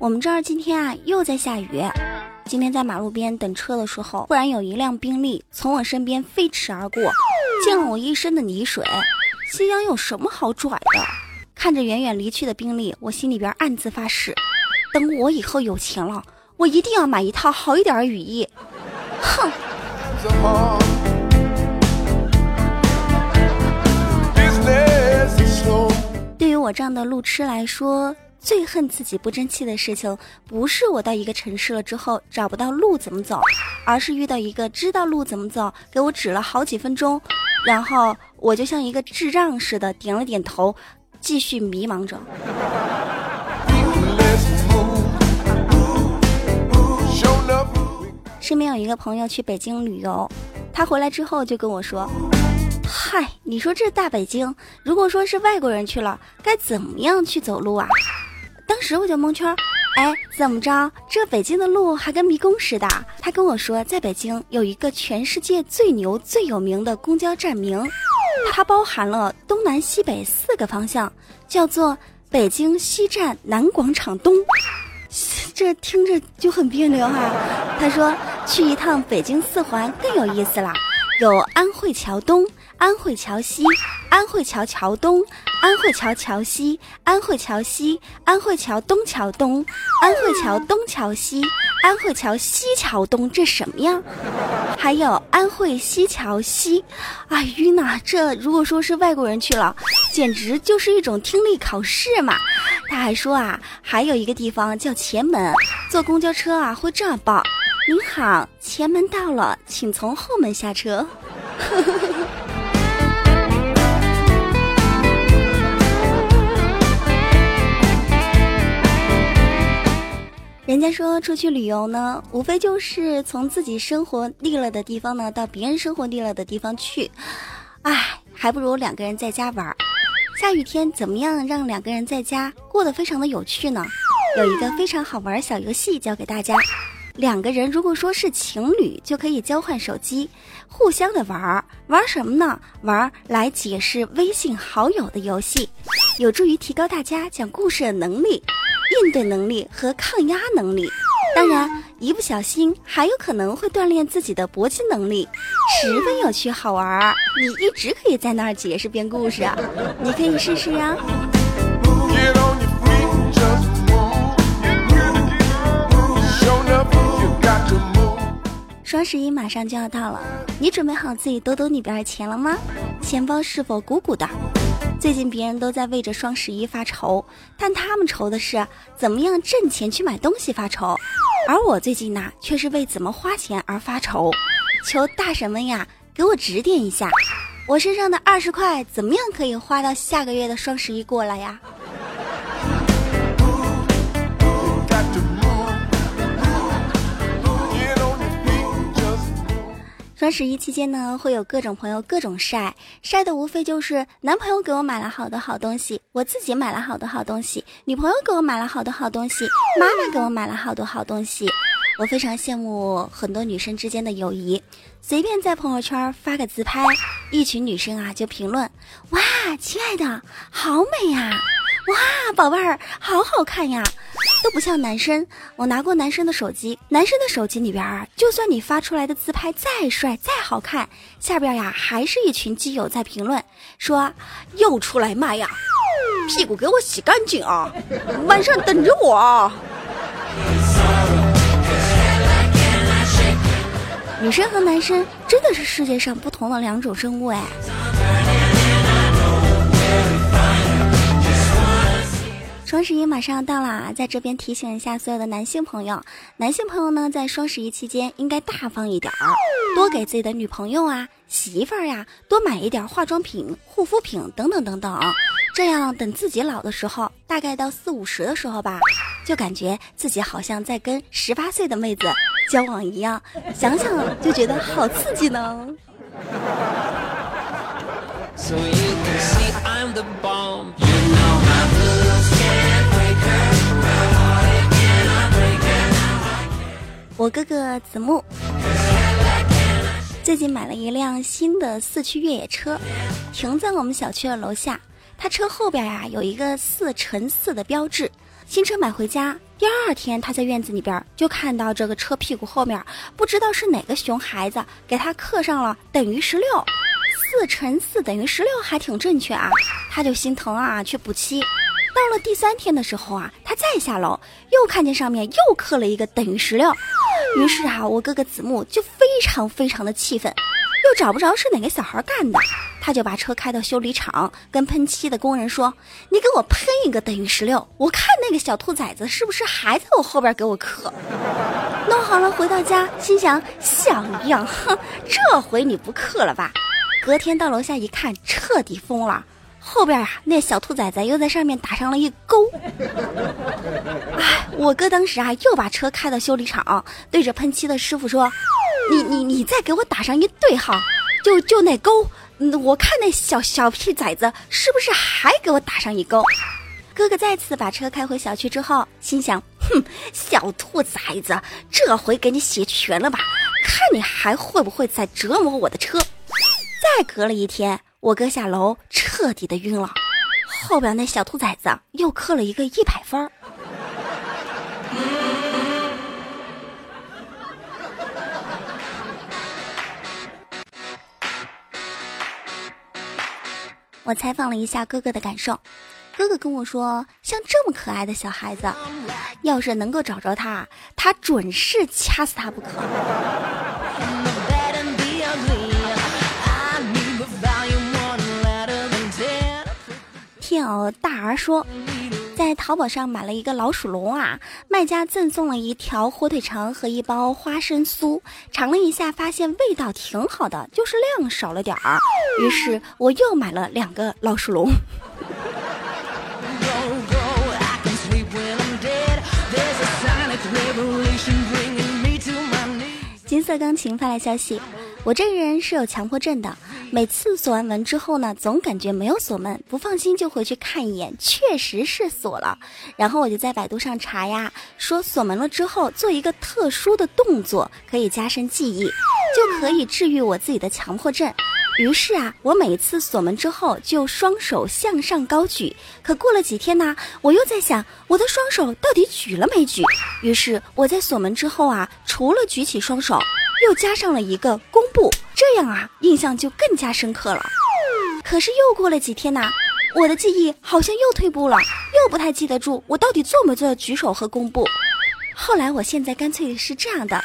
我们这儿今天啊又在下雨。今天在马路边等车的时候，忽然有一辆宾利从我身边飞驰而过，溅了我一身的泥水。夕阳有什么好拽的？看着远远离去的宾利，我心里边暗自发誓，等我以后有钱了，我一定要买一套好一点的雨衣。哼。对于我这样的路痴来说。最恨自己不争气的事情，不是我到一个城市了之后找不到路怎么走，而是遇到一个知道路怎么走，给我指了好几分钟，然后我就像一个智障似的点了点头，继续迷茫着。身边有一个朋友去北京旅游，他回来之后就跟我说：“嗨，你说这大北京，如果说是外国人去了，该怎么样去走路啊？”当时我就蒙圈，哎，怎么着？这北京的路还跟迷宫似的？他跟我说，在北京有一个全世界最牛最有名的公交站名，它包含了东南西北四个方向，叫做北京西站南广场东。这听着就很别扭哈。他说去一趟北京四环更有意思啦，有安慧桥东。安慧桥西，安慧桥桥东，安慧桥桥西，安慧桥西，安慧桥东桥东，安慧桥东桥西，安慧桥西桥东，这什么呀？还有安慧西桥西，啊晕呐！这如果说是外国人去了，简直就是一种听力考试嘛。他还说啊，还有一个地方叫前门，坐公交车啊会这样报：您好，前门到了，请从后门下车。人家说出去旅游呢，无非就是从自己生活腻了的地方呢，到别人生活腻了的地方去。唉，还不如两个人在家玩儿。下雨天怎么样让两个人在家过得非常的有趣呢？有一个非常好玩小游戏教给大家。两个人如果说是情侣，就可以交换手机，互相的玩儿。玩什么呢？玩来解释微信好友的游戏，有助于提高大家讲故事的能力。应对能力和抗压能力，当然一不小心还有可能会锻炼自己的搏击能力，十分有趣好玩儿。你一直可以在那儿解释编故事啊，你可以试试呀。双十一马上就要到了，你准备好自己兜兜里边的钱了吗？钱包是否鼓鼓的？最近别人都在为着双十一发愁，但他们愁的是怎么样挣钱去买东西发愁，而我最近呢，却是为怎么花钱而发愁。求大神们呀，给我指点一下，我身上的二十块怎么样可以花到下个月的双十一过来呀？双十一期间呢，会有各种朋友各种晒，晒的无非就是男朋友给我买了好多好东西，我自己买了好多好东西，女朋友给我买了好多好东西，妈妈给我买了好多好东西。我非常羡慕很多女生之间的友谊，随便在朋友圈发个自拍，一群女生啊就评论：哇，亲爱的，好美呀！哇，宝贝儿，好好看呀！都不像男生，我拿过男生的手机，男生的手机里边啊，就算你发出来的自拍再帅再好看，下边呀还是一群基友在评论说又出来卖呀，屁股给我洗干净啊，晚上等着我。女生和男生真的是世界上不同的两种生物哎。双十一马上要到啦，在这边提醒一下所有的男性朋友，男性朋友呢，在双十一期间应该大方一点儿，多给自己的女朋友啊、媳妇儿呀多买一点化妆品、护肤品等等等等，这样等自己老的时候，大概到四五十的时候吧，就感觉自己好像在跟十八岁的妹子交往一样，想想就觉得好刺激呢。我哥哥子木最近买了一辆新的四驱越野车，停在我们小区的楼下。他车后边呀有一个四乘四的标志。新车买回家，第二天，他在院子里边就看到这个车屁股后面，不知道是哪个熊孩子给他刻上了等于十六，四乘四等于十六，还挺正确啊。他就心疼啊，去补漆。到了第三天的时候啊，他再下楼，又看见上面又刻了一个等于十六。于是啊，我哥哥子木就非常非常的气愤。又找不着是哪个小孩干的，他就把车开到修理厂，跟喷漆的工人说：“你给我喷一个等于十六，我看那个小兔崽子是不是还在我后边给我刻。”弄好了回到家，心想像样，哼，这回你不刻了吧？隔天到楼下一看，彻底疯了，后边啊那小兔崽子又在上面打上了一勾。哎，我哥当时啊又把车开到修理厂，对着喷漆的师傅说。你你你再给我打上一对号，就就那勾，我看那小小屁崽子是不是还给我打上一勾？哥哥再次把车开回小区之后，心想：哼，小兔崽子，这回给你写全了吧？看你还会不会再折磨我的车？再隔了一天，我哥下楼彻底的晕了，后边那小兔崽子又刻了一个一百分儿。我采访了一下哥哥的感受，哥哥跟我说，像这么可爱的小孩子，要是能够找着他，他准是掐死他不可。天哦，大儿说。在淘宝上买了一个老鼠笼啊，卖家赠送了一条火腿肠和一包花生酥，尝了一下，发现味道挺好的，就是量少了点儿。于是我又买了两个老鼠笼。金色钢琴发来消息。我这个人是有强迫症的，每次锁完门之后呢，总感觉没有锁门，不放心就回去看一眼，确实是锁了。然后我就在百度上查呀，说锁门了之后做一个特殊的动作，可以加深记忆，就可以治愈我自己的强迫症。于是啊，我每次锁门之后就双手向上高举。可过了几天呢，我又在想我的双手到底举了没举。于是我在锁门之后啊，除了举起双手。又加上了一个弓步，这样啊，印象就更加深刻了。可是又过了几天呢，我的记忆好像又退步了，又不太记得住我到底做没做举手和弓步。后来我现在干脆是这样的：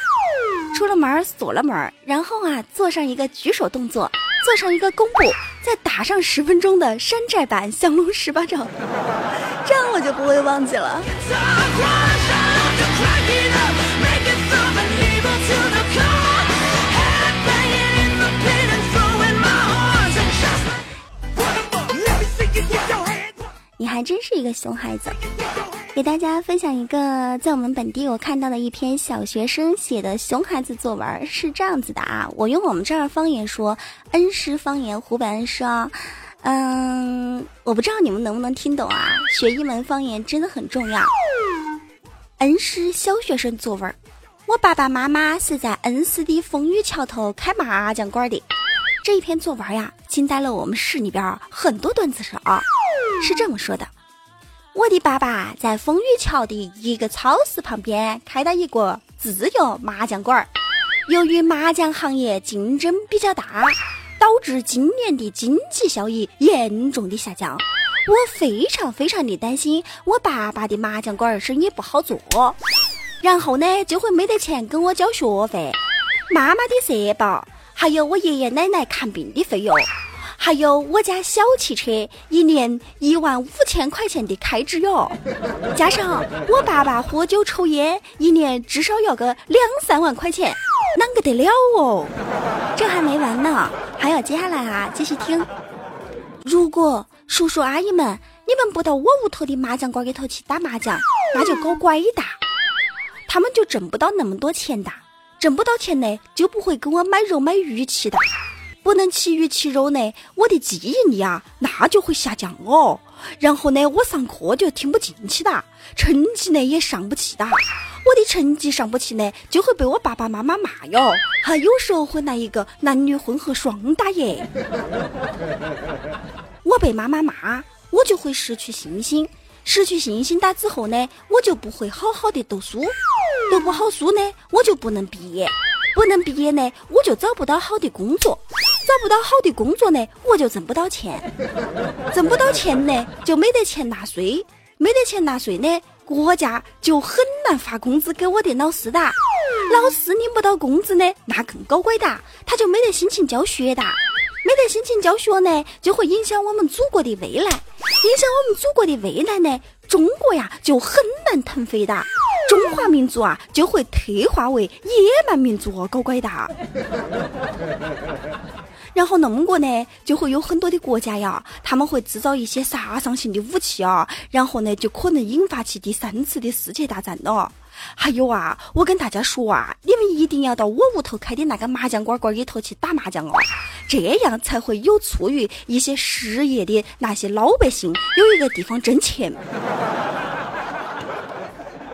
出了门锁了门，然后啊做上一个举手动作，做上一个弓步，再打上十分钟的山寨版降龙十八掌，这样我就不会忘记了。还真是一个熊孩子，给大家分享一个在我们本地我看到的一篇小学生写的熊孩子作文，是这样子的啊，我用我们这儿方言说，恩施方言，湖北恩施啊，嗯，我不知道你们能不能听懂啊，学一门方言真的很重要。恩施小学生作文，我爸爸妈妈是在恩施的风雨桥头开麻将馆的。这一篇作文呀，惊呆了我们市里边很多段子手。是这么说的：我的爸爸在风雨桥的一个超市旁边开了一个自由麻将馆儿。由于麻将行业竞争比较大，导致今年的经济效益严重的下降。我非常非常的担心我爸爸的麻将馆生意不好做，然后呢就会没得钱给我交学费、妈妈的社保。还有我爷爷奶奶看病的费用，还有我家小汽车一年一万五千块钱的开支哟，加上我爸爸喝酒抽烟，一年至少要个两三万块钱，啷个得了哦？这还没完呢，还要接下来啊，继续听。如果叔叔阿姨们你们不到我屋头的麻将馆里头去打麻将，那就搞拐打，他们就挣不到那么多钱的。挣不到钱呢，就不会给我买肉买鱼吃的，不能吃鱼吃肉呢，我的记忆力啊，那就会下降哦。然后呢，我上课就听不进去的，成绩呢也上不去的。我的成绩上不去呢，就会被我爸爸妈妈骂哟，还有时候会来一个男女混合双打耶。我被妈妈骂，我就会失去信心。失去信心大之后呢，我就不会好好的读书，读不好书呢，我就不能毕业，不能毕业呢，我就找不到好的工作，找不到好的工作呢，我就挣不到钱，挣不到钱呢，就没得钱纳税，没得钱纳税呢，国家就很难发工资给我的老师哒，老师领不到工资呢，那更搞怪哒，他就没得心情教学哒。没得心情教学呢，就会影响我们祖国的未来。影响我们祖国的未来呢，中国呀就很难腾飞的。中华民族啊就会退化为野蛮民族哦，搞怪的。然后弄过呢，就会有很多的国家呀，他们会制造一些杀伤性的武器啊，然后呢就可能引发起第三次的世界大战了。还有啊，我跟大家说啊，你们一定要到我屋头开的那个麻将馆馆里头去打麻将哦，这样才会有助于一些失业的那些老百姓有一个地方挣钱。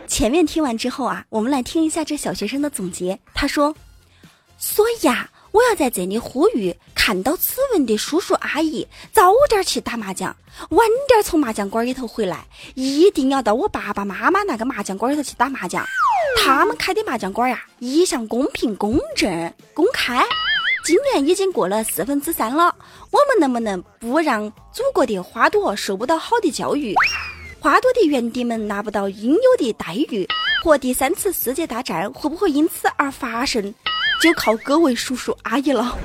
前面听完之后啊，我们来听一下这小学生的总结。他说：“所以啊。”我要在这里呼吁，看到此文的叔叔阿姨，早点去打麻将，晚点从麻将馆里头回来，一定要到我爸爸妈妈那个麻将馆里头去打麻将。他们开的麻将馆呀，一向公平、公正、公开。今年已经过了四分之三了，我们能不能不让祖国的花朵受不到好的教育，花朵的园丁们拿不到应有的待遇，和第三次世界大战会不会因此而发生？就靠各位叔叔阿姨了。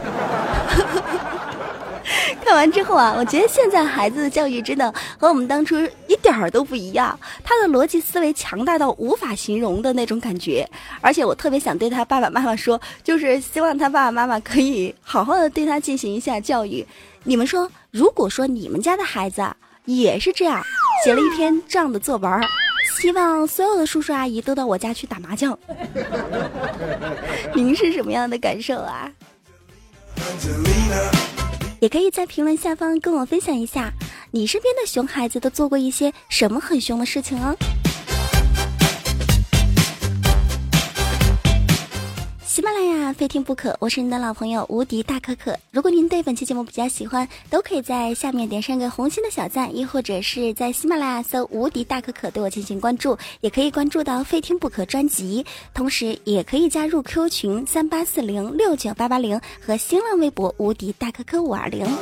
看完之后啊，我觉得现在孩子的教育真的和我们当初一点儿都不一样，他的逻辑思维强大到无法形容的那种感觉。而且我特别想对他爸爸妈妈说，就是希望他爸爸妈妈可以好好的对他进行一下教育。你们说，如果说你们家的孩子也是这样，写了一篇这样的作文。希望所有的叔叔阿姨都到我家去打麻将。您是什么样的感受啊？也可以在评论下方跟我分享一下，你身边的熊孩子都做过一些什么很凶的事情哦。非听不可，我是您的老朋友无敌大可可。如果您对本期节目比较喜欢，都可以在下面点上个红心的小赞，亦或者是在喜马拉雅搜无敌大可可对我进行关注，也可以关注到非听不可专辑，同时也可以加入 Q 群三八四零六九八八零和新浪微博无敌大可可五二零。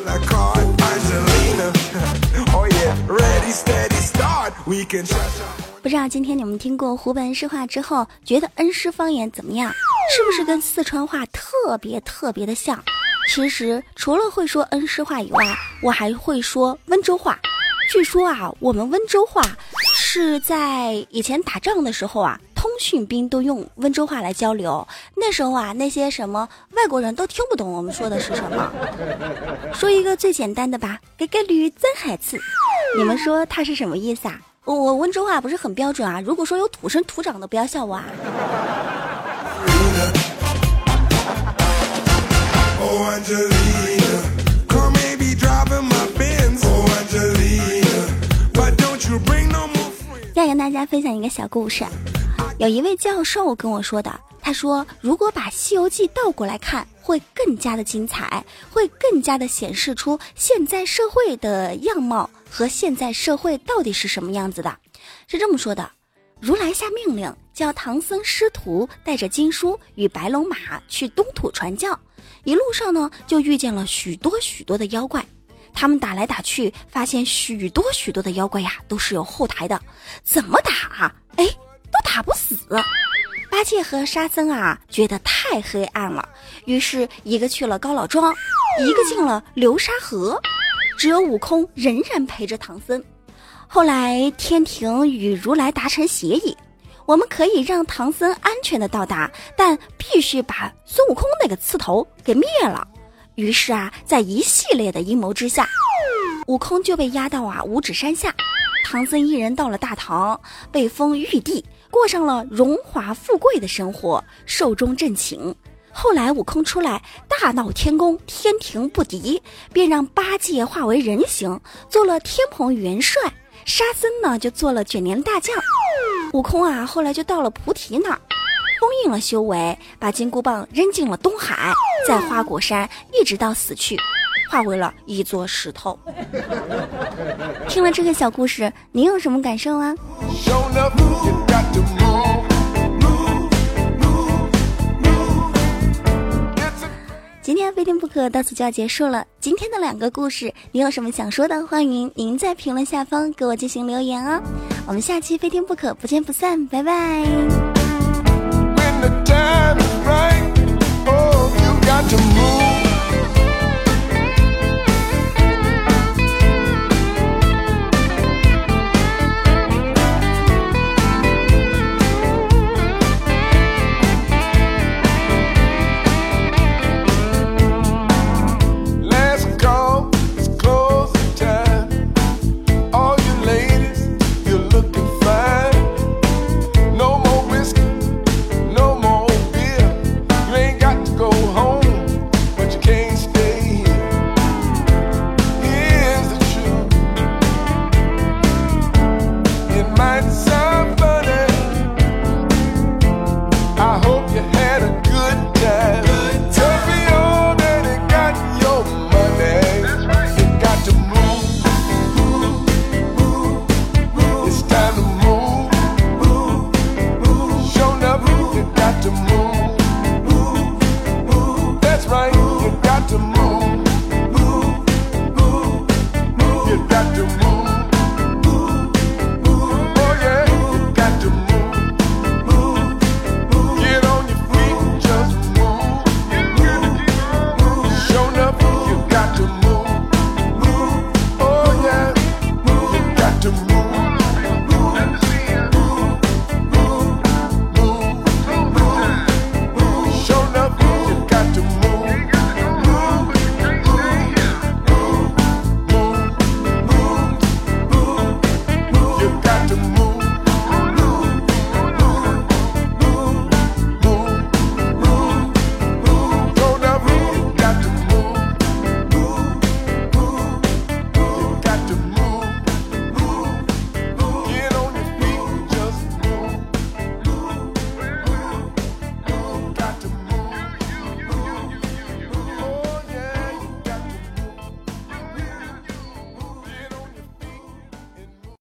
不知道今天你们听过湖北恩施话之后，觉得恩施方言怎么样？是不是跟四川话特别特别的像？其实除了会说恩施话以外，我还会说温州话。据说啊，我们温州话是在以前打仗的时候啊，通讯兵都用温州话来交流。那时候啊，那些什么外国人都听不懂我们说的是什么。说一个最简单的吧，给个驴真海吃，你们说它是什么意思啊？我温州话不是很标准啊。如果说有土生土长的，不要笑我啊。要跟大家分享一个小故事，有一位教授跟我说的，他说如果把《西游记》倒过来看，会更加的精彩，会更加的显示出现在社会的样貌和现在社会到底是什么样子的。是这么说的：如来下命令，叫唐僧师徒带着经书与白龙马去东土传教。一路上呢，就遇见了许多许多的妖怪，他们打来打去，发现许多许多的妖怪呀，都是有后台的，怎么打？哎，都打不死。八戒和沙僧啊，觉得太黑暗了，于是一个去了高老庄，一个进了流沙河，只有悟空仍然陪着唐僧。后来天庭与如来达成协议。我们可以让唐僧安全的到达，但必须把孙悟空那个刺头给灭了。于是啊，在一系列的阴谋之下，悟空就被押到啊五指山下，唐僧一人到了大唐，被封玉帝，过上了荣华富贵的生活，寿终正寝。后来悟空出来大闹天宫，天庭不敌，便让八戒化为人形，做了天蓬元帅。沙僧呢，就做了卷帘大将。悟空啊，后来就到了菩提那儿，封印了修为，把金箍棒扔进了东海，在花果山一直到死去。化为了一座石头。听了这个小故事，你有什么感受啊？今天非听不可到此就要结束了。今天的两个故事，你有什么想说的？欢迎您在评论下方给我进行留言哦。我们下期非听不可，不见不散，拜拜。